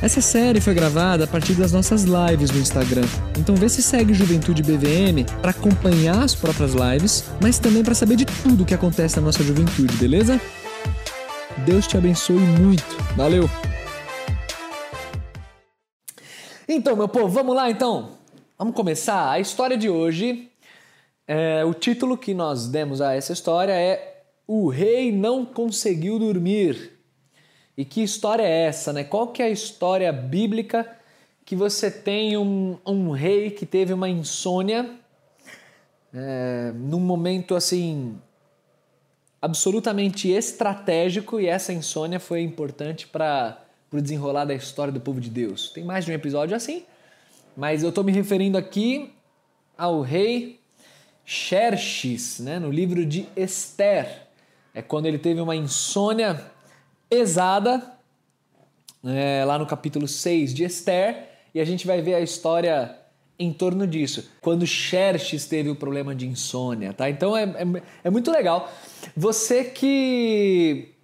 Essa série foi gravada a partir das nossas lives no Instagram. Então vê se segue Juventude BVM para acompanhar as próprias lives, mas também para saber de tudo que acontece na nossa juventude, beleza? Deus te abençoe muito. Valeu. Então, meu povo, vamos lá então. Vamos começar. A história de hoje, é, o título que nós demos a essa história é O Rei Não Conseguiu Dormir. E que história é essa, né? Qual que é a história bíblica que você tem um, um rei que teve uma insônia é, num momento assim absolutamente estratégico e essa insônia foi importante para o desenrolar da história do povo de Deus. Tem mais de um episódio assim, mas eu estou me referindo aqui ao rei Xerxes, né, no livro de Esther. É quando ele teve uma insônia pesada, é, lá no capítulo 6 de Esther, e a gente vai ver a história em torno disso. Quando Xerxes teve o problema de insônia, tá? Então é, é, é muito legal. Você que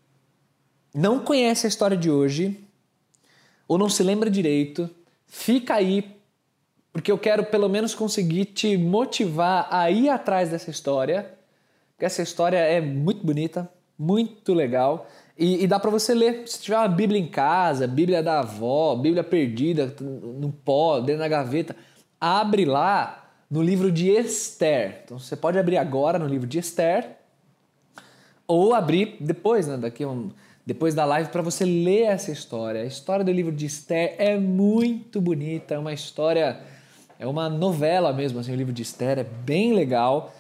não conhece a história de hoje, ou não se lembra direito, fica aí, porque eu quero pelo menos conseguir te motivar a ir atrás dessa história, porque essa história é muito bonita, muito legal. E, e dá para você ler. Se tiver uma Bíblia em casa, Bíblia da avó, Bíblia perdida no pó, dentro da gaveta, abre lá no livro de Esther. Então você pode abrir agora no livro de Esther ou abrir depois, né, daqui um, depois da live para você ler essa história. A história do livro de Esther é muito bonita, é uma história, é uma novela mesmo, assim, o livro de Esther é bem legal.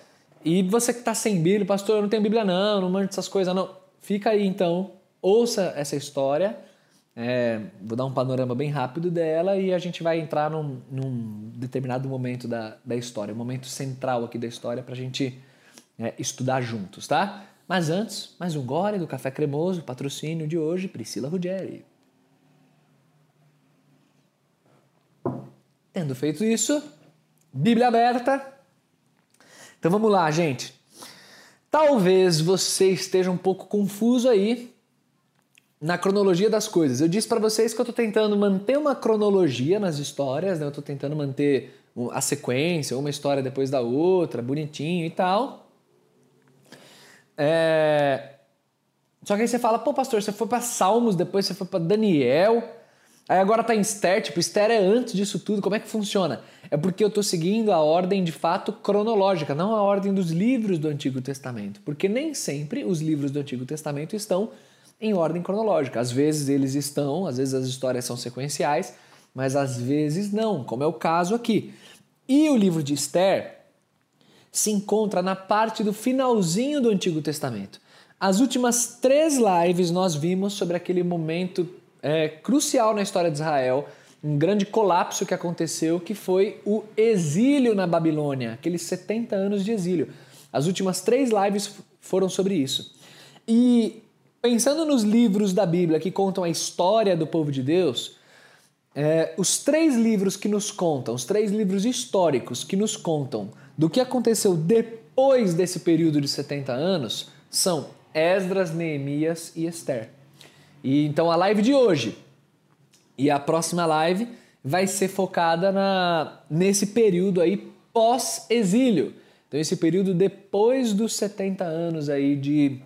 E você que está sem Bíblia, pastor, eu não tenho Bíblia não, não mando essas coisas não. Fica aí então, ouça essa história. É, vou dar um panorama bem rápido dela e a gente vai entrar num, num determinado momento da, da história, um momento central aqui da história para a gente é, estudar juntos, tá? Mas antes, mais um gole do Café Cremoso, patrocínio de hoje, Priscila Ruggeri. Tendo feito isso, Bíblia aberta. Então vamos lá, gente. Talvez você esteja um pouco confuso aí na cronologia das coisas. Eu disse para vocês que eu estou tentando manter uma cronologia nas histórias, né? eu estou tentando manter a sequência, uma história depois da outra, bonitinho e tal. É... Só que aí você fala, pô, pastor, você foi para Salmos, depois você foi para Daniel, aí agora tá em Esther, tipo, Esther é antes disso tudo, como é que funciona? é porque eu estou seguindo a ordem de fato cronológica, não a ordem dos livros do Antigo Testamento. Porque nem sempre os livros do Antigo Testamento estão em ordem cronológica. Às vezes eles estão, às vezes as histórias são sequenciais, mas às vezes não, como é o caso aqui. E o livro de Esther se encontra na parte do finalzinho do Antigo Testamento. As últimas três lives nós vimos sobre aquele momento é, crucial na história de Israel um grande colapso que aconteceu, que foi o exílio na Babilônia, aqueles 70 anos de exílio. As últimas três lives foram sobre isso. E pensando nos livros da Bíblia que contam a história do povo de Deus, é, os três livros que nos contam, os três livros históricos que nos contam do que aconteceu depois desse período de 70 anos são Esdras, Neemias e Esther. E então a live de hoje e a próxima live vai ser focada na, nesse período aí pós-exílio. Então, esse período depois dos 70 anos aí de,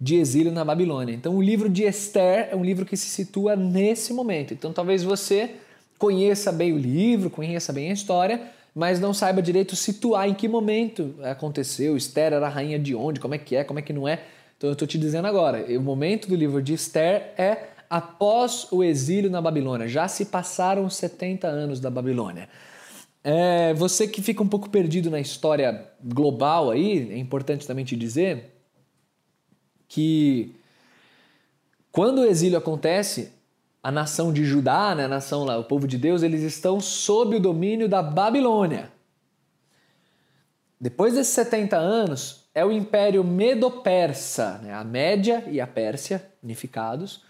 de exílio na Babilônia. Então, o livro de Esther é um livro que se situa nesse momento. Então, talvez você conheça bem o livro, conheça bem a história, mas não saiba direito situar em que momento aconteceu. Esther era a rainha de onde, como é que é, como é que não é. Então, eu estou te dizendo agora, o momento do livro de Esther é após o exílio na Babilônia. Já se passaram 70 anos da Babilônia. É, você que fica um pouco perdido na história global aí, é importante também te dizer que quando o exílio acontece, a nação de Judá, né, a nação lá, o povo de Deus, eles estão sob o domínio da Babilônia. Depois desses 70 anos, é o Império Medo-Persa, né? a Média e a Pérsia, unificados.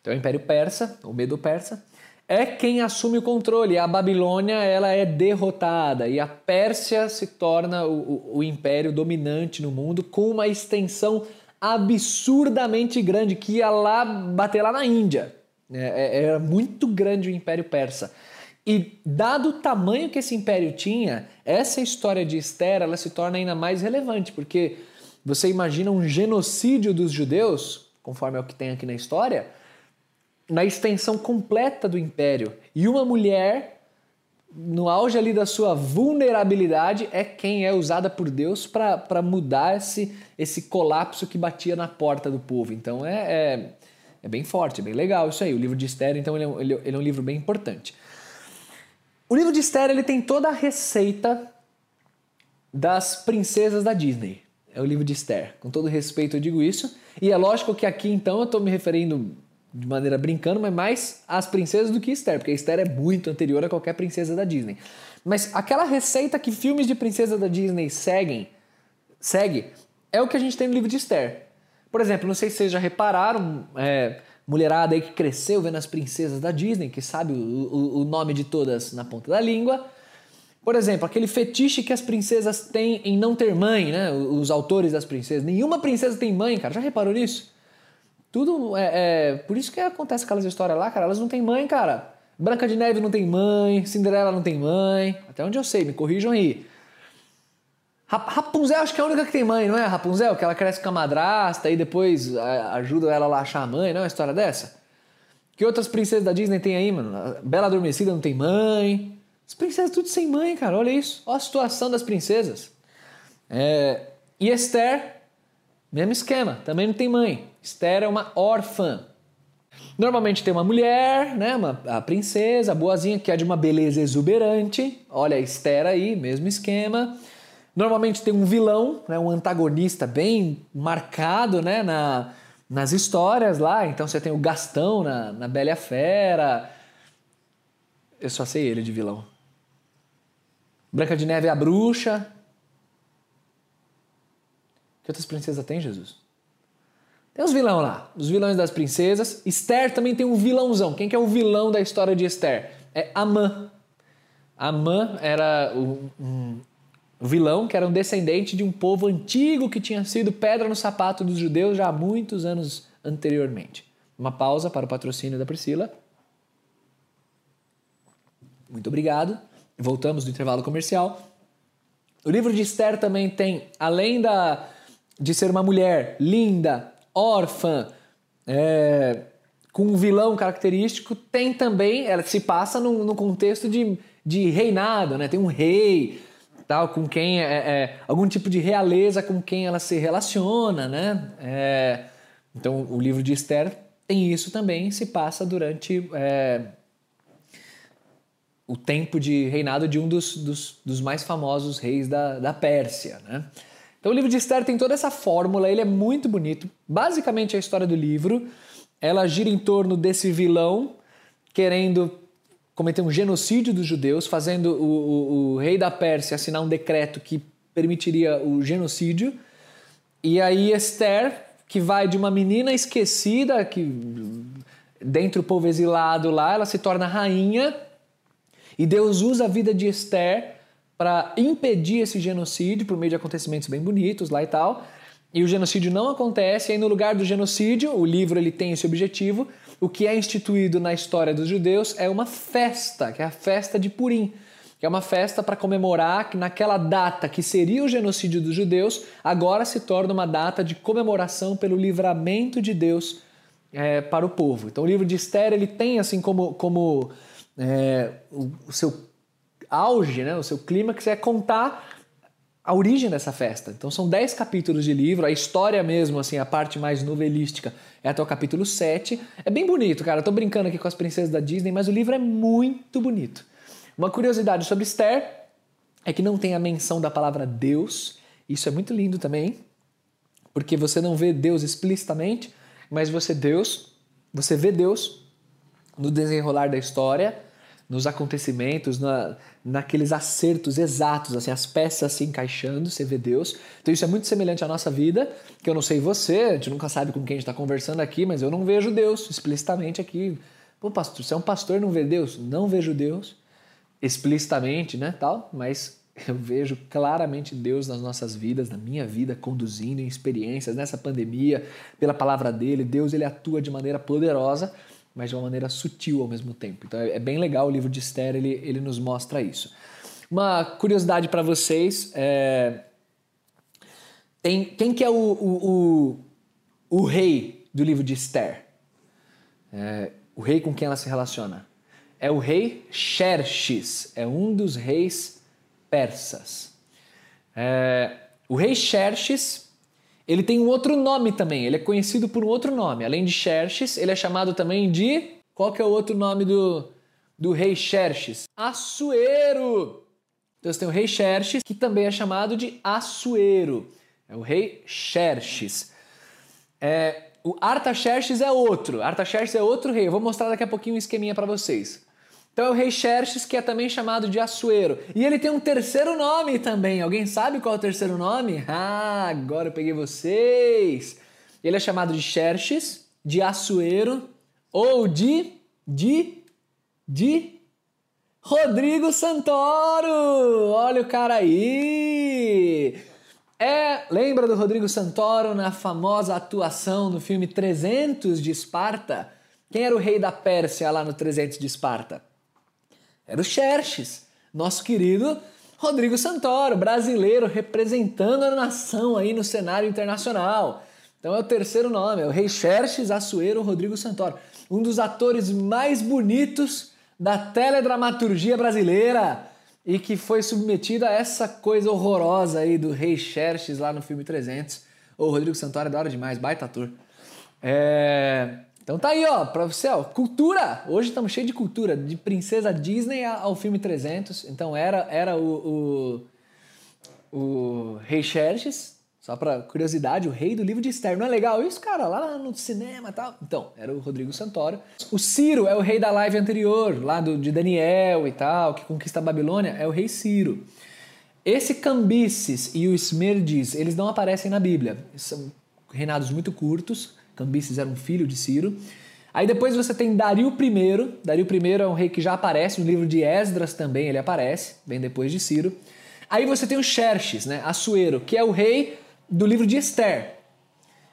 Então, é o Império Persa, o Medo-Persa, é quem assume o controle. A Babilônia ela é derrotada e a Pérsia se torna o, o, o império dominante no mundo com uma extensão absurdamente grande que ia lá bater lá na Índia. É, é, era muito grande o Império Persa. E dado o tamanho que esse império tinha, essa história de Esther ela se torna ainda mais relevante, porque você imagina um genocídio dos judeus, conforme é o que tem aqui na história, na extensão completa do império. E uma mulher, no auge ali da sua vulnerabilidade, é quem é usada por Deus para mudar esse, esse colapso que batia na porta do povo. Então é, é, é bem forte, é bem legal isso aí. O livro de Esther, então, ele é, ele, ele é um livro bem importante. O livro de Esther ele tem toda a receita das princesas da Disney. É o livro de Esther. Com todo respeito eu digo isso. E é lógico que aqui então eu estou me referindo de maneira brincando, mas mais às princesas do que Esther, porque Esther é muito anterior a qualquer princesa da Disney. Mas aquela receita que filmes de princesa da Disney seguem, segue, é o que a gente tem no livro de Esther. Por exemplo, não sei se vocês já repararam, é, mulherada aí que cresceu vendo as princesas da Disney, que sabe o, o, o nome de todas na ponta da língua. Por exemplo, aquele fetiche que as princesas têm em não ter mãe, né? Os autores das princesas. Nenhuma princesa tem mãe, cara. Já reparou nisso? Tudo é, é, Por isso que acontece aquelas histórias lá, cara. Elas não têm mãe, cara. Branca de Neve não tem mãe, Cinderela não tem mãe. Até onde eu sei, me corrijam aí. Rapunzel acho que é a única que tem mãe, não é? Rapunzel, que ela cresce com a madrasta e depois ajuda ela lá a achar a mãe, não é uma história dessa? Que outras princesas da Disney tem aí, mano? Bela Adormecida não tem mãe. As princesas tudo sem mãe, cara. Olha isso. Olha a situação das princesas. É... E Esther, mesmo esquema, também não tem mãe. Esther é uma órfã. Normalmente tem uma mulher, né, uma, a princesa, a boazinha, que é de uma beleza exuberante. Olha a Esther aí, mesmo esquema. Normalmente tem um vilão, né, um antagonista bem marcado né, na, nas histórias lá. Então você tem o Gastão na, na Bela e a Fera. Eu só sei ele de vilão. Branca de Neve é a bruxa. Que outras princesas tem, Jesus? Tem os vilões lá, os vilões das princesas. Esther também tem um vilãozão. Quem que é o vilão da história de Esther? É Amã. Amã era um vilão que era um descendente de um povo antigo que tinha sido pedra no sapato dos judeus já há muitos anos anteriormente. Uma pausa para o patrocínio da Priscila. Muito obrigado. Voltamos do intervalo comercial. O livro de Esther também tem, além da, de ser uma mulher linda, órfã, é, com um vilão característico, tem também, ela se passa no, no contexto de, de reinado, né? Tem um rei, tal, com quem é, é, algum tipo de realeza com quem ela se relaciona, né? É, então o livro de Esther tem isso também, se passa durante é, o tempo de reinado de um dos, dos, dos mais famosos reis da, da Pérsia, né? Então o livro de Esther tem toda essa fórmula, ele é muito bonito. Basicamente a história do livro, ela gira em torno desse vilão querendo cometer um genocídio dos judeus, fazendo o, o, o rei da Pérsia assinar um decreto que permitiria o genocídio. E aí Esther, que vai de uma menina esquecida, que dentro do povo exilado lá, ela se torna rainha. E Deus usa a vida de Esther para impedir esse genocídio por meio de acontecimentos bem bonitos lá e tal. E o genocídio não acontece, e aí no lugar do genocídio, o livro ele tem esse objetivo, o que é instituído na história dos judeus é uma festa, que é a festa de Purim, que é uma festa para comemorar que naquela data que seria o genocídio dos judeus, agora se torna uma data de comemoração pelo livramento de Deus é, para o povo. Então o livro de Esther ele tem assim como, como é, o, o seu auge, né, o seu clímax é contar a origem dessa festa. Então são 10 capítulos de livro, a história mesmo, assim, a parte mais novelística é até o capítulo 7. É bem bonito, cara. Eu tô brincando aqui com as princesas da Disney, mas o livro é muito bonito. Uma curiosidade sobre Esther é que não tem a menção da palavra Deus. Isso é muito lindo também, porque você não vê Deus explicitamente, mas você Deus, você vê Deus no desenrolar da história nos acontecimentos, na, naqueles acertos exatos, assim, as peças se encaixando, você vê Deus. Então isso é muito semelhante à nossa vida, que eu não sei você, a gente nunca sabe com quem a gente está conversando aqui, mas eu não vejo Deus explicitamente aqui. Pô, pastor, você é um pastor não vê Deus? Não vejo Deus explicitamente, né, tal, mas eu vejo claramente Deus nas nossas vidas, na minha vida, conduzindo em experiências nessa pandemia, pela palavra dele. Deus ele atua de maneira poderosa, mas de uma maneira sutil ao mesmo tempo. Então é bem legal o livro de Esther, ele, ele nos mostra isso. Uma curiosidade para vocês é... Tem, quem que é o, o, o, o rei do livro de Esther? É, o rei com quem ela se relaciona? É o rei Xerxes, é um dos reis persas. É, o rei Xerxes, ele tem um outro nome também, ele é conhecido por um outro nome. Além de Xerxes, ele é chamado também de... Qual que é o outro nome do, do rei Xerxes? Assuero! Então você tem o rei Xerxes, que também é chamado de Assuero. É o rei Xerxes. É, o Artaxerxes é outro. Artaxerxes é outro rei. Eu vou mostrar daqui a pouquinho um esqueminha para vocês. Então é o rei Xerxes, que é também chamado de Assuero. E ele tem um terceiro nome também. Alguém sabe qual é o terceiro nome? Ah, agora eu peguei vocês. Ele é chamado de Xerxes, de Assuero ou de de de Rodrigo Santoro. Olha o cara aí. É, lembra do Rodrigo Santoro na famosa atuação no filme 300 de Esparta? Quem era o rei da Pérsia lá no 300 de Esparta? Era o Xerxes, nosso querido Rodrigo Santoro, brasileiro representando a nação aí no cenário internacional. Então é o terceiro nome, é o Rei Xerxes Assuero Rodrigo Santoro, um dos atores mais bonitos da teledramaturgia brasileira e que foi submetido a essa coisa horrorosa aí do Rei Xerxes lá no filme 300. O Rodrigo Santoro é da hora demais, baita ator. É... Então tá aí, ó, pra você, ó, cultura! Hoje estamos cheios de cultura, de princesa Disney ao filme 300. Então era, era o, o, o Rei Xerxes, só pra curiosidade, o rei do livro de Esther. Não é legal isso, cara? Lá no cinema e tal. Então, era o Rodrigo Santoro. O Ciro é o rei da live anterior, lá do, de Daniel e tal, que conquista a Babilônia, é o rei Ciro. Esse Cambises e o Esmerdes, eles não aparecem na Bíblia. São reinados muito curtos, Cambises era um filho de Ciro. Aí depois você tem Dario I. Dario I é um rei que já aparece no livro de Esdras também, ele aparece, bem depois de Ciro. Aí você tem o Xerxes, né, Assuero, que é o rei do livro de Esther.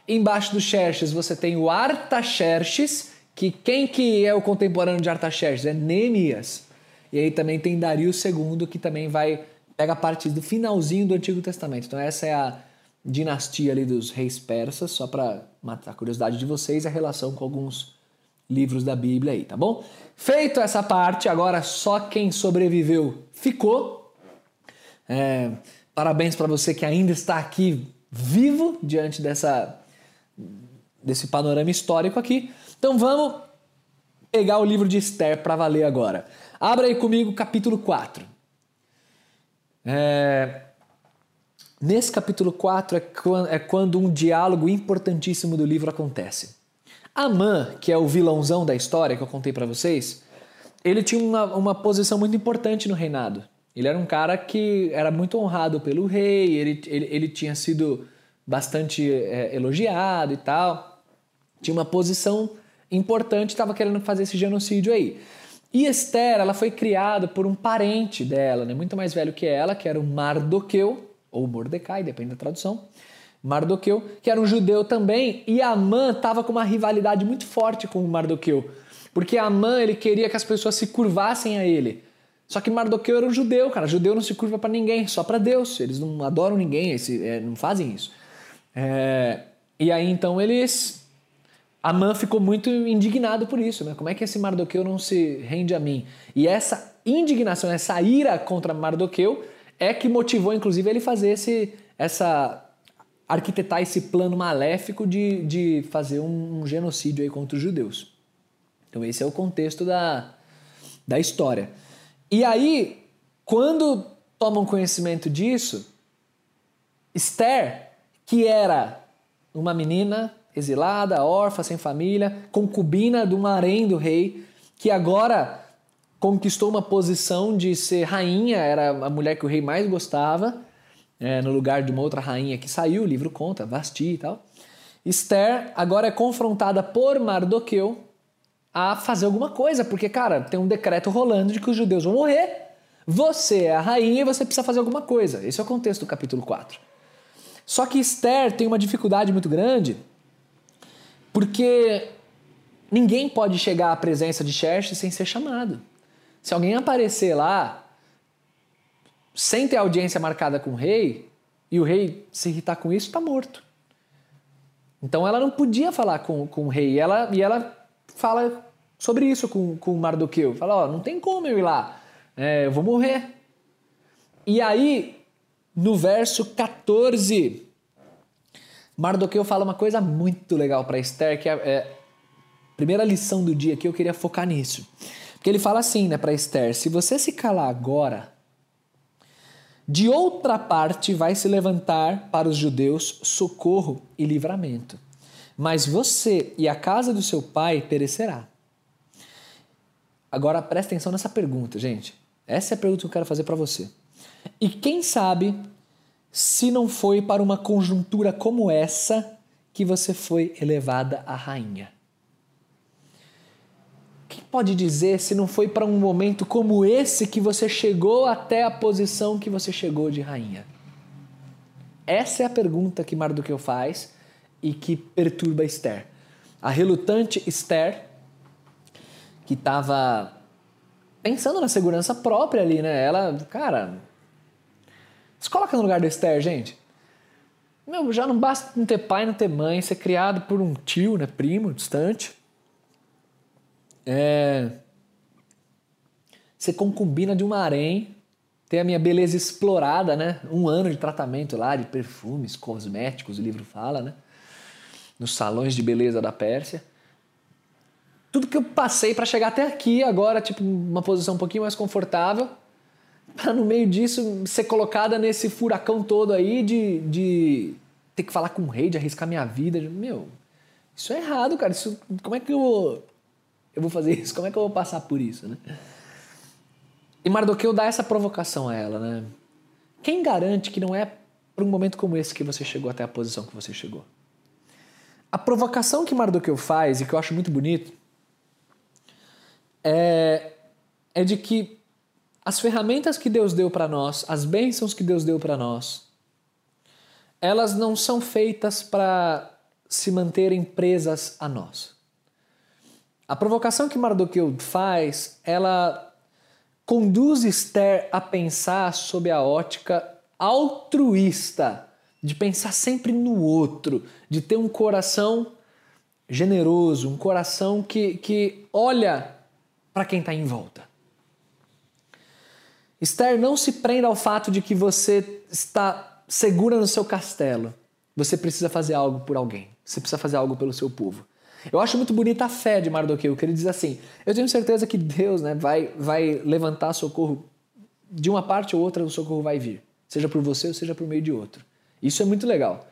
Embaixo do Xerxes você tem o Artaxerxes, que quem que é o contemporâneo de Artaxerxes? É Neemias. E aí também tem Dario II, que também vai pega a parte do finalzinho do Antigo Testamento. Então essa é a dinastia ali dos reis persas, só para matar a curiosidade de vocês, a relação com alguns livros da Bíblia aí, tá bom? Feito essa parte, agora só quem sobreviveu ficou. É, parabéns para você que ainda está aqui vivo diante dessa desse panorama histórico aqui. Então vamos pegar o livro de Esther para valer agora. Abra aí comigo capítulo 4. É, Nesse capítulo 4 é, é quando um diálogo importantíssimo do livro acontece. Amã, que é o vilãozão da história que eu contei para vocês, ele tinha uma, uma posição muito importante no reinado. Ele era um cara que era muito honrado pelo rei, ele, ele, ele tinha sido bastante é, elogiado e tal. Tinha uma posição importante, estava querendo fazer esse genocídio aí. E Esther, ela foi criada por um parente dela, né, muito mais velho que ela, que era o Mardoqueu, ou Mordecai, depende da tradução. Mardoqueu, que era um judeu também, e Amã estava com uma rivalidade muito forte com Mardoqueu, porque Amã ele queria que as pessoas se curvassem a ele. Só que Mardoqueu era um judeu, cara. Judeu não se curva para ninguém, só para Deus. Eles não adoram ninguém, eles, é, não fazem isso. É, e aí então eles. Amã ficou muito indignado por isso, né? Como é que esse Mardoqueu não se rende a mim? E essa indignação, essa ira contra Mardoqueu é que motivou, inclusive, ele fazer esse, essa arquitetar esse plano maléfico de, de fazer um, genocídio aí contra os judeus. Então esse é o contexto da, da história. E aí, quando tomam conhecimento disso, Esther, que era uma menina exilada, órfã, sem família, concubina de um harém do rei, que agora conquistou uma posição de ser rainha, era a mulher que o rei mais gostava, é, no lugar de uma outra rainha que saiu, o livro conta, Vasti e tal. Esther agora é confrontada por Mardoqueu a fazer alguma coisa, porque, cara, tem um decreto rolando de que os judeus vão morrer. Você é a rainha e você precisa fazer alguma coisa. Esse é o contexto do capítulo 4. Só que Esther tem uma dificuldade muito grande, porque ninguém pode chegar à presença de Xerxes sem ser chamado. Se alguém aparecer lá sem ter audiência marcada com o rei, e o rei se irritar com isso, está morto. Então ela não podia falar com, com o rei. E ela, e ela fala sobre isso com, com Mardoqueu. Fala, ó, oh, não tem como eu ir lá. É, eu vou morrer. E aí, no verso 14, Mardoqueu fala uma coisa muito legal para Esther, que é, é a primeira lição do dia que eu queria focar nisso. Porque ele fala assim, né, para Esther: se você se calar agora, de outra parte vai se levantar para os judeus socorro e livramento. Mas você e a casa do seu pai perecerá. Agora presta atenção nessa pergunta, gente. Essa é a pergunta que eu quero fazer para você. E quem sabe se não foi para uma conjuntura como essa que você foi elevada a rainha? Quem pode dizer se não foi para um momento como esse que você chegou até a posição que você chegou de rainha? Essa é a pergunta que Mardoqueu faz e que perturba Esther. A relutante Esther, que estava pensando na segurança própria ali, né? Ela, cara, se coloca no lugar da Esther, gente. Meu, já não basta não ter pai, não ter mãe, ser criado por um tio, né, primo, distante é, ser concubina de uma harém, ter a minha beleza explorada, né? Um ano de tratamento lá de perfumes, cosméticos, o livro fala, né? Nos salões de beleza da Pérsia. Tudo que eu passei para chegar até aqui, agora, tipo, uma posição um pouquinho mais confortável, para no meio disso ser colocada nesse furacão todo aí de, de ter que falar com o rei, de arriscar minha vida. Meu, isso é errado, cara. Isso, como é que eu eu vou fazer isso, como é que eu vou passar por isso, né? E Mardoqueu dá essa provocação a ela, né? Quem garante que não é para um momento como esse que você chegou até a posição que você chegou? A provocação que Mardoqueu faz, e que eu acho muito bonito, é, é de que as ferramentas que Deus deu para nós, as bênçãos que Deus deu para nós, elas não são feitas para se manterem presas a nós. A provocação que Mardoqueu faz, ela conduz Esther a pensar sob a ótica altruísta, de pensar sempre no outro, de ter um coração generoso, um coração que, que olha para quem está em volta. Esther, não se prenda ao fato de que você está segura no seu castelo. Você precisa fazer algo por alguém. Você precisa fazer algo pelo seu povo. Eu acho muito bonita a fé de Mardoqueu, que ele diz assim: Eu tenho certeza que Deus né, vai, vai levantar socorro de uma parte ou outra, o socorro vai vir, seja por você ou seja por meio de outro. Isso é muito legal.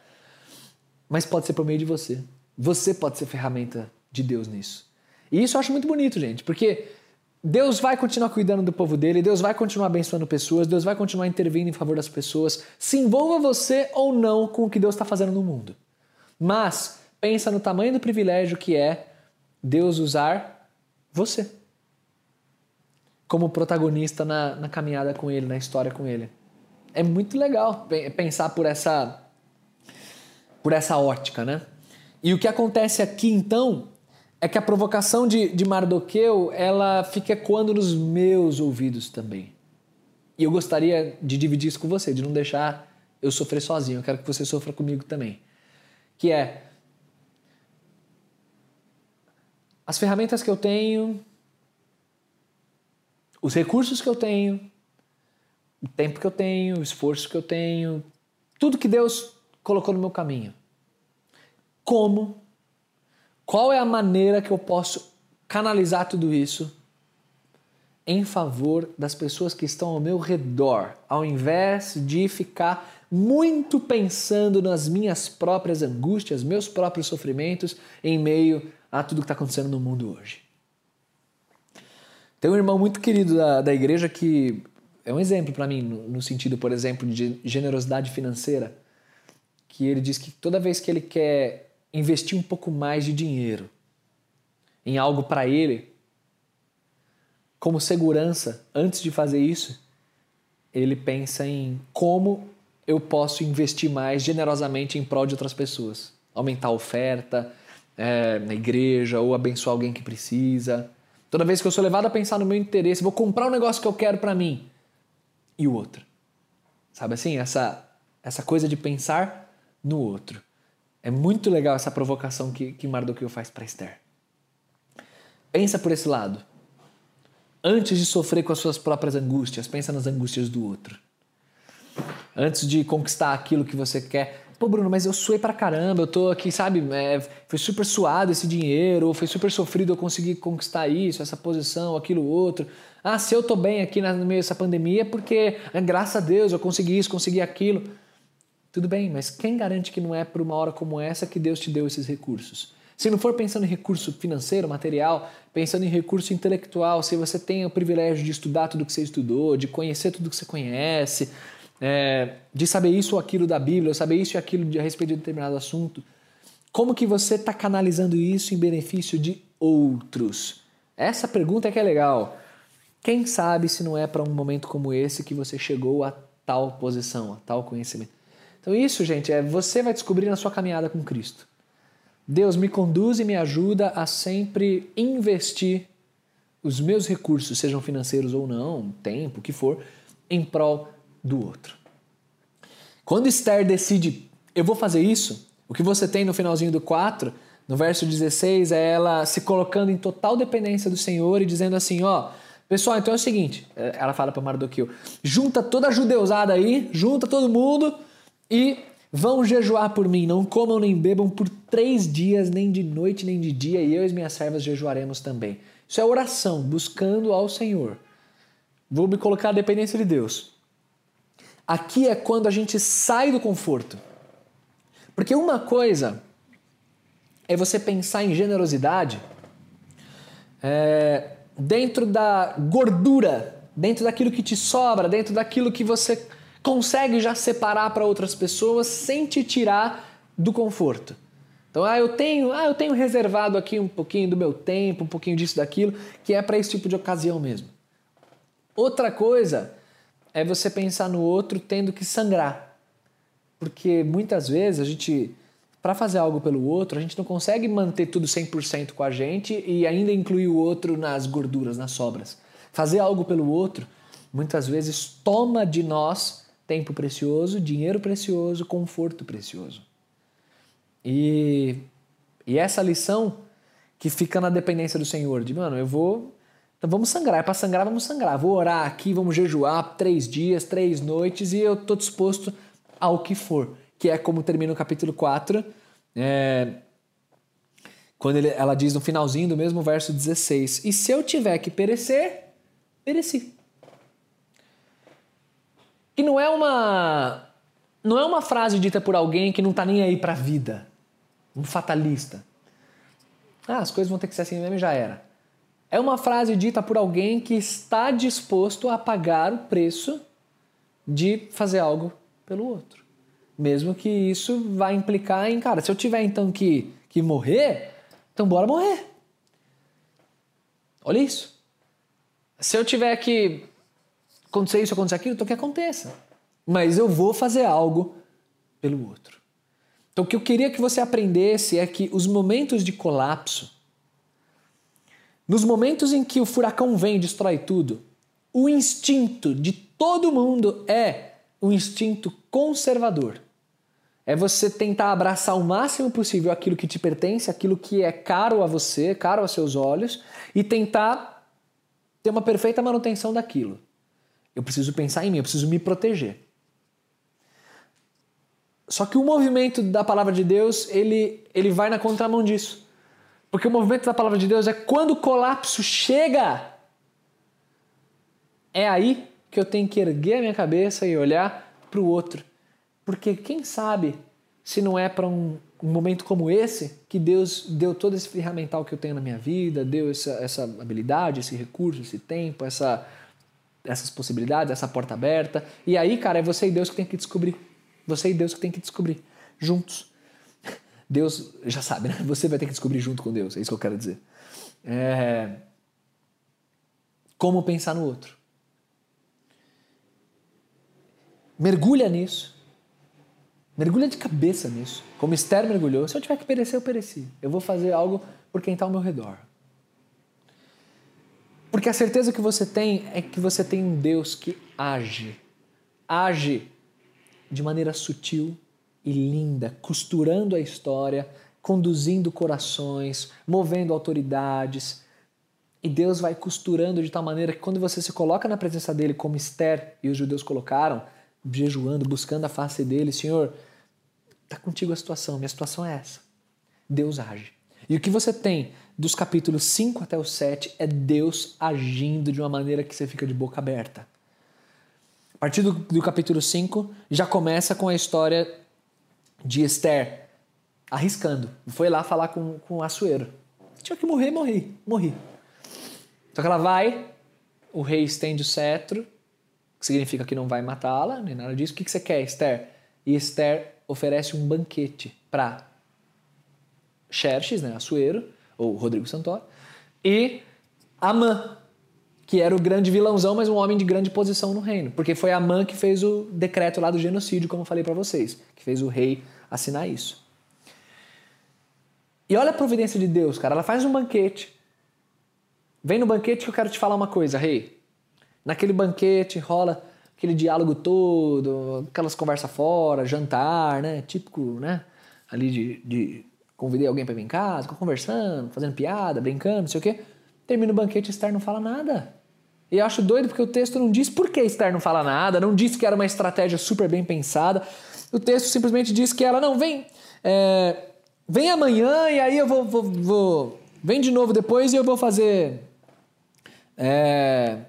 Mas pode ser por meio de você. Você pode ser ferramenta de Deus nisso. E isso eu acho muito bonito, gente, porque Deus vai continuar cuidando do povo dele, Deus vai continuar abençoando pessoas, Deus vai continuar intervindo em favor das pessoas. Se envolva você ou não com o que Deus está fazendo no mundo. Mas pensa no tamanho do privilégio que é Deus usar você como protagonista na, na caminhada com Ele, na história com Ele. É muito legal pensar por essa, por essa ótica, né? E o que acontece aqui então é que a provocação de, de Mardoqueu ela fica ecoando nos meus ouvidos também. E eu gostaria de dividir isso com você, de não deixar eu sofrer sozinho. Eu quero que você sofra comigo também. Que é as ferramentas que eu tenho, os recursos que eu tenho, o tempo que eu tenho, o esforço que eu tenho, tudo que Deus colocou no meu caminho. Como? Qual é a maneira que eu posso canalizar tudo isso em favor das pessoas que estão ao meu redor, ao invés de ficar muito pensando nas minhas próprias angústias, meus próprios sofrimentos em meio a tudo que está acontecendo no mundo hoje. Tem um irmão muito querido da, da igreja que é um exemplo para mim, no, no sentido, por exemplo, de generosidade financeira, que ele diz que toda vez que ele quer investir um pouco mais de dinheiro em algo para ele, como segurança, antes de fazer isso, ele pensa em como eu posso investir mais generosamente em prol de outras pessoas. Aumentar a oferta é, na igreja ou abençoar alguém que precisa. Toda vez que eu sou levado a pensar no meu interesse, vou comprar um negócio que eu quero para mim e o outro. Sabe assim? Essa, essa coisa de pensar no outro. É muito legal essa provocação que, que Mardoqueu faz para Esther. Pensa por esse lado. Antes de sofrer com as suas próprias angústias, pensa nas angústias do outro. Antes de conquistar aquilo que você quer, Pô, Bruno, mas eu suei pra caramba, eu tô aqui, sabe? É, foi super suado esse dinheiro, foi super sofrido eu conseguir conquistar isso, essa posição, aquilo outro. Ah, se eu tô bem aqui no meio dessa pandemia é porque, é, graças a Deus, eu consegui isso, consegui aquilo. Tudo bem, mas quem garante que não é por uma hora como essa que Deus te deu esses recursos? Se não for pensando em recurso financeiro, material, pensando em recurso intelectual, se você tem o privilégio de estudar tudo que você estudou, de conhecer tudo que você conhece, é, de saber isso ou aquilo da Bíblia, ou saber isso e aquilo de, a respeito de determinado assunto. Como que você está canalizando isso em benefício de outros? Essa pergunta é que é legal. Quem sabe se não é para um momento como esse que você chegou a tal posição, a tal conhecimento. Então isso, gente, é você vai descobrir na sua caminhada com Cristo. Deus me conduz e me ajuda a sempre investir os meus recursos, sejam financeiros ou não, tempo, o que for, em prol do outro. Quando Esther decide, eu vou fazer isso, o que você tem no finalzinho do 4, no verso 16, é ela se colocando em total dependência do Senhor e dizendo assim: ó, pessoal, então é o seguinte, é, ela fala para Mardoqueu, junta toda a judeusada aí, junta todo mundo e vão jejuar por mim, não comam nem bebam por três dias, nem de noite nem de dia, e eu e as minhas servas jejuaremos também. Isso é oração, buscando ao Senhor. Vou me colocar a dependência de Deus. Aqui é quando a gente sai do conforto. Porque uma coisa é você pensar em generosidade é, dentro da gordura, dentro daquilo que te sobra, dentro daquilo que você consegue já separar para outras pessoas sem te tirar do conforto. Então, ah, eu tenho, ah, eu tenho reservado aqui um pouquinho do meu tempo, um pouquinho disso, daquilo, que é para esse tipo de ocasião mesmo. Outra coisa é você pensar no outro tendo que sangrar. Porque muitas vezes a gente, para fazer algo pelo outro, a gente não consegue manter tudo 100% com a gente e ainda incluir o outro nas gorduras, nas sobras. Fazer algo pelo outro, muitas vezes, toma de nós tempo precioso, dinheiro precioso, conforto precioso. E, e essa lição que fica na dependência do Senhor, de mano, eu vou então vamos sangrar, é para sangrar, vamos sangrar. Vou orar aqui, vamos jejuar três dias, três noites e eu estou disposto ao que for. Que é como termina o capítulo 4, é, quando ele, ela diz no finalzinho do mesmo verso 16: E se eu tiver que perecer, pereci. Que não é uma não é uma frase dita por alguém que não está nem aí para a vida, um fatalista. Ah, as coisas vão ter que ser assim mesmo e já era. É uma frase dita por alguém que está disposto a pagar o preço de fazer algo pelo outro. Mesmo que isso vá implicar em, cara, se eu tiver então que, que morrer, então bora morrer. Olha isso. Se eu tiver que acontecer isso, acontecer aquilo, então que aconteça. Mas eu vou fazer algo pelo outro. Então o que eu queria que você aprendesse é que os momentos de colapso, nos momentos em que o furacão vem e destrói tudo, o instinto de todo mundo é o instinto conservador. É você tentar abraçar o máximo possível aquilo que te pertence, aquilo que é caro a você, caro aos seus olhos, e tentar ter uma perfeita manutenção daquilo. Eu preciso pensar em mim, eu preciso me proteger. Só que o movimento da palavra de Deus, ele, ele vai na contramão disso. Porque o movimento da palavra de Deus é quando o colapso chega, é aí que eu tenho que erguer a minha cabeça e olhar para o outro. Porque quem sabe, se não é para um, um, momento como esse que Deus deu todo esse ferramental que eu tenho na minha vida, deu essa, essa habilidade, esse recurso, esse tempo, essa, essas possibilidades, essa porta aberta. E aí, cara, é você e Deus que tem que descobrir. Você e Deus que tem que descobrir juntos. Deus já sabe, né? Você vai ter que descobrir junto com Deus, é isso que eu quero dizer. É... Como pensar no outro. Mergulha nisso. Mergulha de cabeça nisso. Como Esther mergulhou. Se eu tiver que perecer, eu pereci. Eu vou fazer algo por quem está ao meu redor. Porque a certeza que você tem é que você tem um Deus que age. Age de maneira sutil e linda, costurando a história, conduzindo corações, movendo autoridades. E Deus vai costurando de tal maneira que quando você se coloca na presença dele, como Esther e os judeus colocaram, jejuando, buscando a face dele, Senhor, está contigo a situação, minha situação é essa. Deus age. E o que você tem dos capítulos 5 até o 7 é Deus agindo de uma maneira que você fica de boca aberta. A partir do, do capítulo 5 já começa com a história de Esther arriscando. Foi lá falar com, com o Assuero. Tinha que morrer, morri, morri. Só que ela vai, o rei estende o cetro, que significa que não vai matá-la, nem nada disso. O que, que você quer, Esther? E Esther oferece um banquete para Xerxes, né, Assuero, ou Rodrigo Santoro, e Amã, que era o grande vilãozão, mas um homem de grande posição no reino. Porque foi Amã que fez o decreto lá do genocídio, como eu falei para vocês, que fez o rei assinar isso. E olha a providência de Deus, cara. Ela faz um banquete. Vem no banquete que eu quero te falar uma coisa, rei. Naquele banquete rola aquele diálogo todo, aquelas conversas fora, jantar, né? Típico, né? Ali de, de convidei alguém para vir em casa, conversando, fazendo piada, brincando, não sei o quê. Termina o banquete, Esther não fala nada. E acho doido porque o texto não diz por que Esther não fala nada, não diz que era uma estratégia super bem pensada. O texto simplesmente diz que ela, não, vem, é, vem amanhã e aí eu vou, vou, vou, Vem de novo depois e eu vou fazer. É,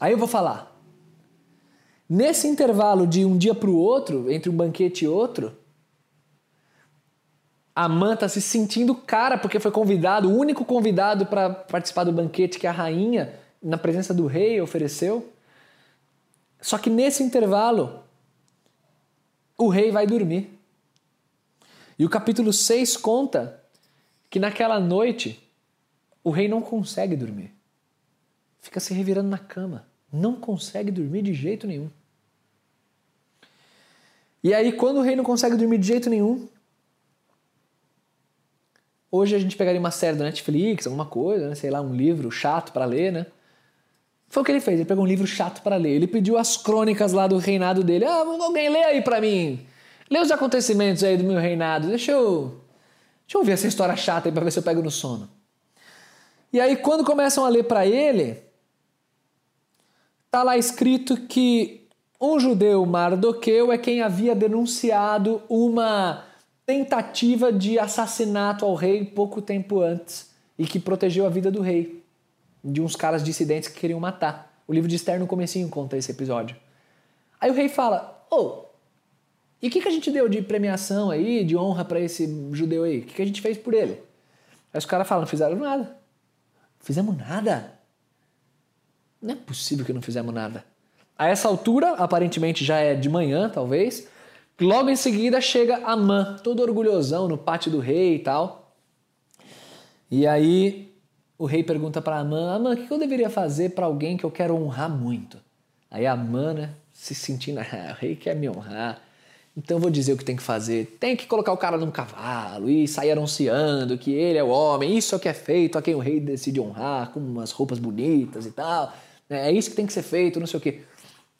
Aí eu vou falar. Nesse intervalo de um dia para o outro, entre um banquete e outro, a mãe está se sentindo cara porque foi convidado, o único convidado para participar do banquete que a rainha, na presença do rei, ofereceu. Só que nesse intervalo, o rei vai dormir. E o capítulo 6 conta que naquela noite o rei não consegue dormir. Fica se revirando na cama não consegue dormir de jeito nenhum. E aí, quando o rei não consegue dormir de jeito nenhum, hoje a gente pegaria uma série da Netflix, alguma coisa, né? sei lá, um livro chato para ler, né? Foi o que ele fez, ele pegou um livro chato para ler. Ele pediu as crônicas lá do reinado dele. Ah, alguém lê aí para mim. Lê os acontecimentos aí do meu reinado. Deixa eu, deixa eu ver essa história chata aí para ver se eu pego no sono. E aí, quando começam a ler para ele, Está lá escrito que um judeu, Mardoqueu, é quem havia denunciado uma tentativa de assassinato ao rei pouco tempo antes e que protegeu a vida do rei de uns caras dissidentes que queriam matar. O livro de Esther no comecinho conta esse episódio. Aí o rei fala: "Ô, oh, e o que, que a gente deu de premiação aí, de honra para esse judeu aí? O que, que a gente fez por ele?" Aí os caras falam: "Não fizeram nada. Fizemos nada." Não é possível que não fizemos nada. A essa altura, aparentemente já é de manhã, talvez. Logo em seguida chega Amã, todo orgulhosão no pátio do rei e tal. E aí o rei pergunta para Amã: Amã, o que eu deveria fazer para alguém que eu quero honrar muito? Aí Amã, né, se sentindo, ah, o rei quer me honrar. Então vou dizer o que tem que fazer. Tem que colocar o cara num cavalo e sair anunciando que ele é o homem, isso é o que é feito a quem o rei decide honrar, com umas roupas bonitas e tal. É, é isso que tem que ser feito, não sei o quê.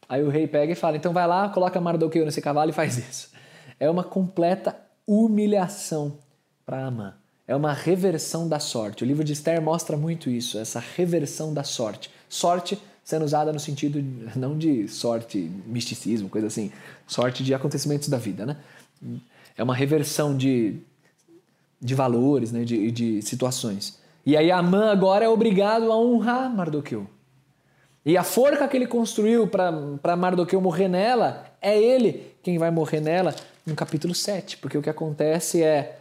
Aí o rei pega e fala: então vai lá, coloca Mardoqueu nesse cavalo e faz isso. É uma completa humilhação para Amã. É uma reversão da sorte. O livro de Esther mostra muito isso, essa reversão da sorte. Sorte sendo usada no sentido não de sorte, misticismo, coisa assim, sorte de acontecimentos da vida, né? É uma reversão de, de valores, né? de, de situações. E aí Amã agora é obrigado a honrar Mardoqueu. E a forca que ele construiu para Mardoqueu morrer nela, é ele quem vai morrer nela no capítulo 7, porque o que acontece é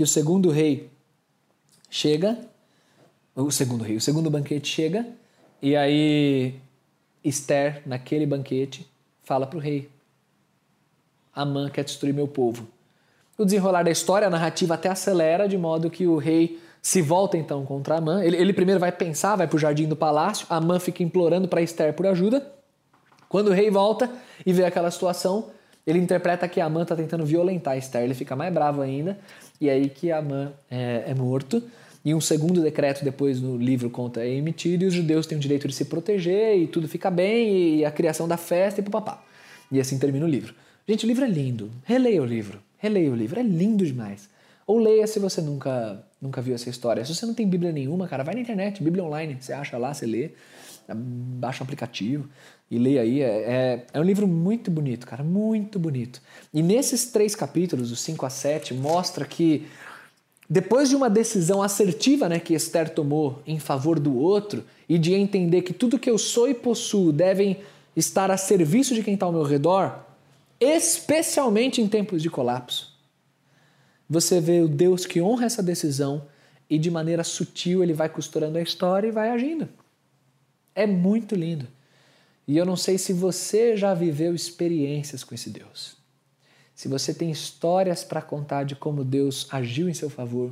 que o segundo rei chega, o segundo rei, o segundo banquete chega, e aí Esther, naquele banquete, fala para o rei: Amã quer destruir meu povo. O desenrolar da história, a narrativa até acelera, de modo que o rei se volta então contra Amã. Ele, ele primeiro vai pensar, vai para o jardim do palácio, Amã fica implorando para Esther por ajuda. Quando o rei volta e vê aquela situação, ele interpreta que Amã está tentando violentar Esther, ele fica mais bravo ainda, e aí que Amã é, é morto. E um segundo decreto depois no livro conta é emitido e os judeus têm o direito de se proteger e tudo fica bem e a criação da festa e papapá. E assim termina o livro. Gente, o livro é lindo. Releia o livro. Releia o livro. É lindo demais. Ou leia se você nunca, nunca viu essa história. Se você não tem Bíblia nenhuma, cara, vai na internet, Bíblia online. Você acha lá, você lê, baixa o aplicativo e leia aí. É, é, é um livro muito bonito, cara, muito bonito. E nesses três capítulos, os 5 a 7, mostra que depois de uma decisão assertiva né, que Esther tomou em favor do outro e de entender que tudo que eu sou e possuo devem estar a serviço de quem está ao meu redor, especialmente em tempos de colapso, você vê o Deus que honra essa decisão e de maneira sutil ele vai costurando a história e vai agindo. É muito lindo. E eu não sei se você já viveu experiências com esse Deus se você tem histórias para contar de como Deus agiu em seu favor,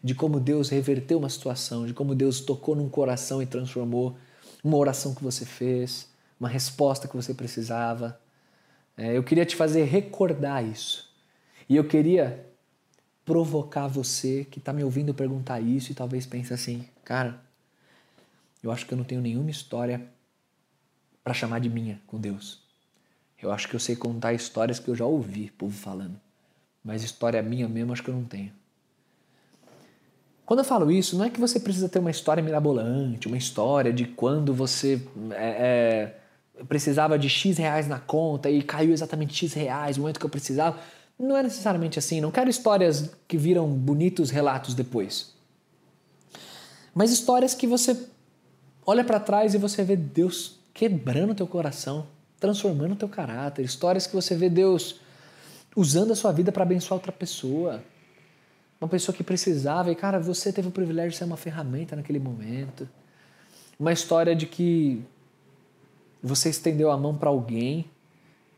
de como Deus reverteu uma situação, de como Deus tocou num coração e transformou uma oração que você fez, uma resposta que você precisava. É, eu queria te fazer recordar isso. E eu queria provocar você que está me ouvindo perguntar isso e talvez pense assim, cara, eu acho que eu não tenho nenhuma história para chamar de minha com Deus. Eu acho que eu sei contar histórias que eu já ouvi povo falando, mas história minha mesmo acho que eu não tenho. Quando eu falo isso, não é que você precisa ter uma história mirabolante, uma história de quando você é, é, precisava de X reais na conta e caiu exatamente X reais no momento que eu precisava. Não é necessariamente assim. Não quero histórias que viram bonitos relatos depois. Mas histórias que você olha para trás e você vê Deus quebrando teu coração transformando teu caráter, histórias que você vê Deus usando a sua vida para abençoar outra pessoa. Uma pessoa que precisava e, cara, você teve o privilégio de ser uma ferramenta naquele momento. Uma história de que você estendeu a mão para alguém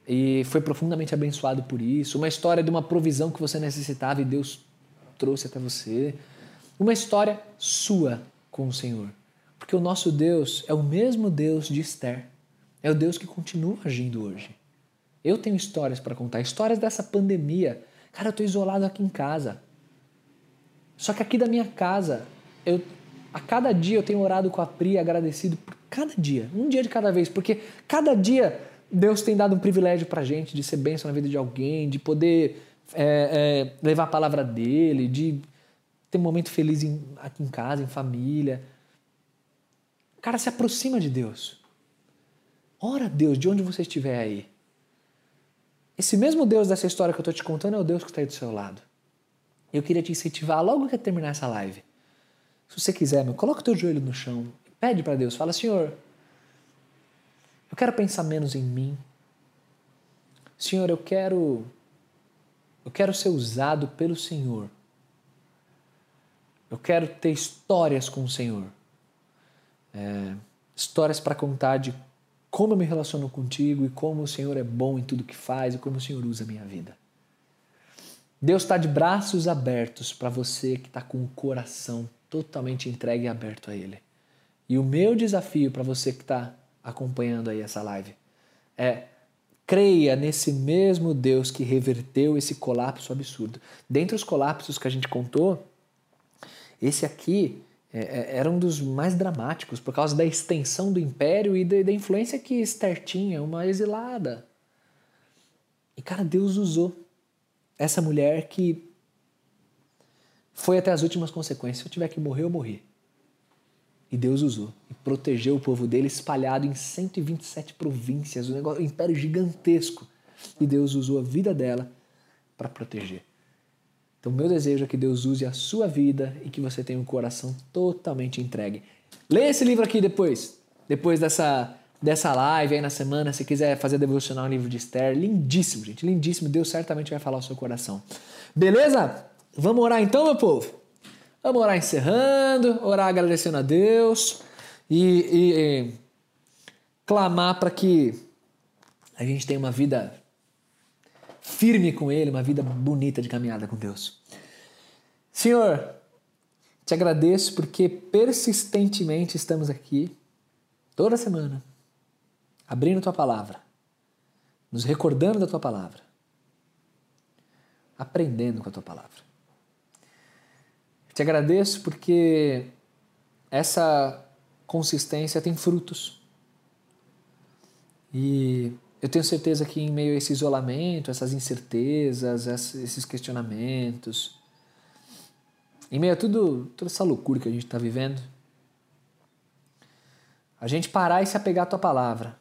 e foi profundamente abençoado por isso. Uma história de uma provisão que você necessitava e Deus trouxe até você. Uma história sua com o Senhor. Porque o nosso Deus é o mesmo Deus de Esther. É o Deus que continua agindo hoje. Eu tenho histórias para contar, histórias dessa pandemia. Cara, eu estou isolado aqui em casa. Só que aqui da minha casa, eu, a cada dia eu tenho orado com a Pri, agradecido por cada dia, um dia de cada vez, porque cada dia Deus tem dado um privilégio para gente de ser bênção na vida de alguém, de poder é, é, levar a palavra dele, de ter um momento feliz em, aqui em casa, em família. Cara, se aproxima de Deus. Ora a Deus de onde você estiver aí. Esse mesmo Deus dessa história que eu estou te contando é o Deus que está aí do seu lado. Eu queria te incentivar logo que terminar essa live. Se você quiser, meu, coloca o teu joelho no chão, pede para Deus, fala, Senhor, eu quero pensar menos em mim. Senhor, eu quero eu quero ser usado pelo Senhor. Eu quero ter histórias com o Senhor. É, histórias para contar de como eu me relaciono contigo e como o Senhor é bom em tudo que faz e como o Senhor usa a minha vida. Deus está de braços abertos para você que está com o coração totalmente entregue e aberto a Ele. E o meu desafio para você que está acompanhando aí essa live é creia nesse mesmo Deus que reverteu esse colapso absurdo. Dentre os colapsos que a gente contou, esse aqui é, é, era um dos mais dramáticos por causa da extensão do império e da, da influência que Esther tinha, uma exilada. E, cara, Deus usou essa mulher que foi até as últimas consequências. Se eu tiver que morrer, eu morri. E Deus usou e protegeu o povo dele espalhado em 127 províncias, um, negócio, um império gigantesco. E Deus usou a vida dela para proteger. Então, meu desejo é que Deus use a sua vida e que você tenha um coração totalmente entregue. Leia esse livro aqui depois, depois dessa dessa live aí na semana, se quiser fazer devocional no livro de Esther, lindíssimo, gente, lindíssimo. Deus certamente vai falar o seu coração. Beleza? Vamos orar então, meu povo? Vamos orar encerrando, orar agradecendo a Deus e, e, e clamar para que a gente tenha uma vida firme com Ele, uma vida bonita de caminhada com Deus. Senhor, te agradeço porque persistentemente estamos aqui, toda semana, abrindo tua palavra, nos recordando da tua palavra, aprendendo com a tua palavra. Te agradeço porque essa consistência tem frutos. E eu tenho certeza que em meio a esse isolamento, essas incertezas, esses questionamentos, em meio a tudo, toda essa loucura que a gente está vivendo, a gente parar e se apegar à tua palavra,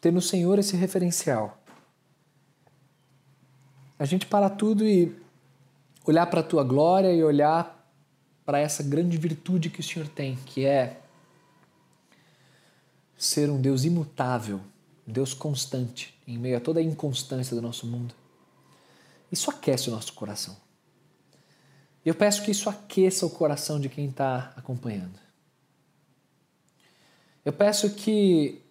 ter no Senhor esse referencial. A gente parar tudo e olhar para a tua glória e olhar para essa grande virtude que o Senhor tem, que é ser um Deus imutável, Deus constante em meio a toda a inconstância do nosso mundo. Isso aquece o nosso coração. Eu peço que isso aqueça o coração de quem está acompanhando. Eu peço que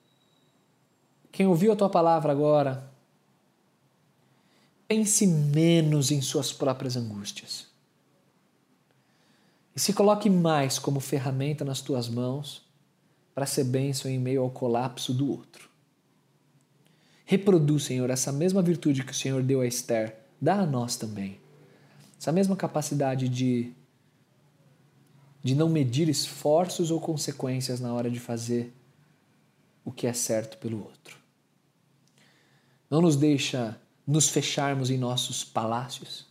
quem ouviu a tua palavra agora pense menos em suas próprias angústias e se coloque mais como ferramenta nas tuas mãos para ser bênção em meio ao colapso do outro. Reproduz, Senhor, essa mesma virtude que o Senhor deu a Esther, dá a nós também. Essa mesma capacidade de, de não medir esforços ou consequências na hora de fazer o que é certo pelo outro. Não nos deixa nos fecharmos em nossos palácios,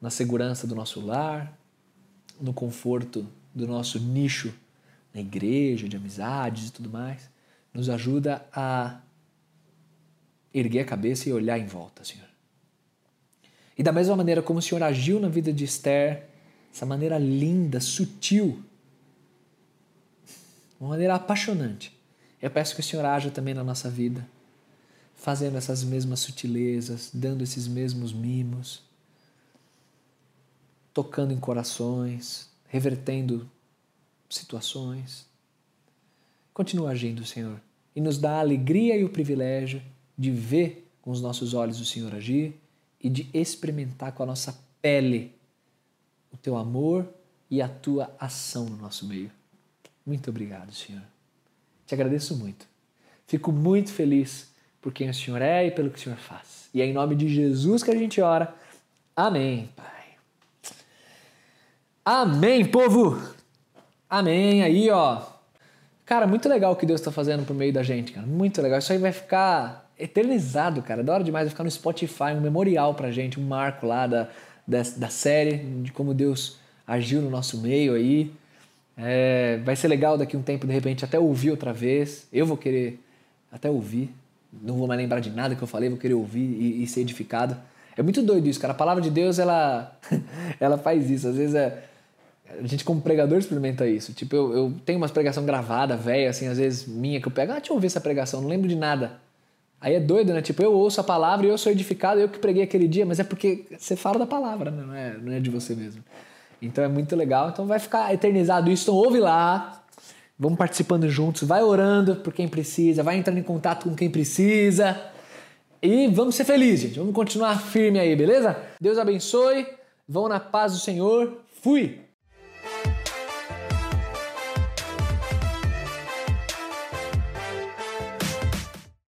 na segurança do nosso lar, no conforto do nosso nicho na igreja, de amizades e tudo mais, nos ajuda a erguer a cabeça e olhar em volta, Senhor. E da mesma maneira como o Senhor agiu na vida de Esther, essa maneira linda, sutil, uma maneira apaixonante, eu peço que o Senhor haja também na nossa vida, fazendo essas mesmas sutilezas, dando esses mesmos mimos, tocando em corações, revertendo situações. Continua agindo, Senhor, e nos dá a alegria e o privilégio de ver com os nossos olhos o Senhor agir e de experimentar com a nossa pele o teu amor e a tua ação no nosso meio. Muito obrigado, Senhor. Te agradeço muito. Fico muito feliz por quem o Senhor é e pelo que o Senhor faz. E é em nome de Jesus que a gente ora. Amém, Pai. Amém, povo! Amém. Aí, ó. Cara, muito legal o que Deus está fazendo por meio da gente, cara. Muito legal. Isso aí vai ficar eternizado, cara. Da hora demais. Ficar no Spotify, um memorial pra gente, um marco lá da, da, da série, de como Deus agiu no nosso meio aí. É, vai ser legal daqui um tempo, de repente, até ouvir outra vez. Eu vou querer até ouvir. Não vou mais lembrar de nada que eu falei, vou querer ouvir e, e ser edificado. É muito doido isso, cara. A palavra de Deus, ela, ela faz isso. Às vezes é a gente como pregador experimenta isso. Tipo, eu, eu tenho umas pregação gravada, velha, assim, às vezes minha, que eu pego, ah, deixa eu ouvir essa pregação, não lembro de nada. Aí é doido, né? Tipo, eu ouço a palavra e eu sou edificado, eu que preguei aquele dia, mas é porque você fala da palavra, né? não, é, não é de você mesmo. Então é muito legal. Então vai ficar eternizado isso. Então ouve lá, vamos participando juntos, vai orando por quem precisa, vai entrando em contato com quem precisa. E vamos ser felizes, gente. Vamos continuar firme aí, beleza? Deus abençoe. Vão na paz do Senhor. Fui!